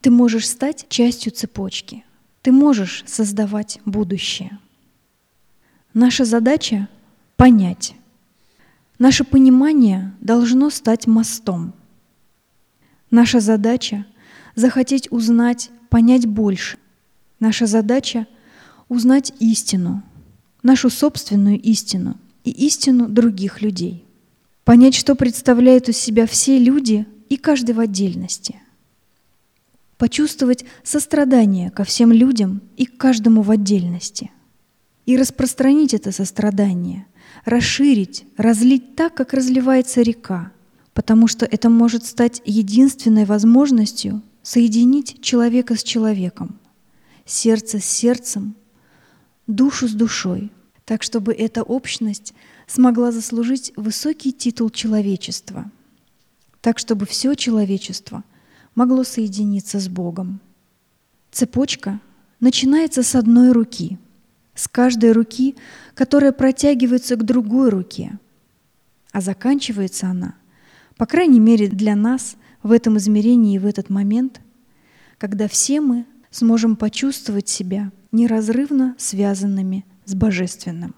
Ты можешь стать частью цепочки. Ты можешь создавать будущее. Наша задача — понять. Наше понимание должно стать мостом. Наша задача — захотеть узнать, понять больше. Наша задача — узнать истину, нашу собственную истину и истину других людей. Понять, что представляют из себя все люди и каждый в отдельности. Почувствовать сострадание ко всем людям и к каждому в отдельности. И распространить это сострадание, расширить, разлить так, как разливается река, потому что это может стать единственной возможностью соединить человека с человеком, сердце с сердцем, душу с душой, так чтобы эта общность смогла заслужить высокий титул человечества, так чтобы все человечество могло соединиться с Богом. Цепочка начинается с одной руки, с каждой руки, которая протягивается к другой руке, а заканчивается она, по крайней мере для нас в этом измерении и в этот момент, когда все мы сможем почувствовать себя неразрывно связанными с Божественным.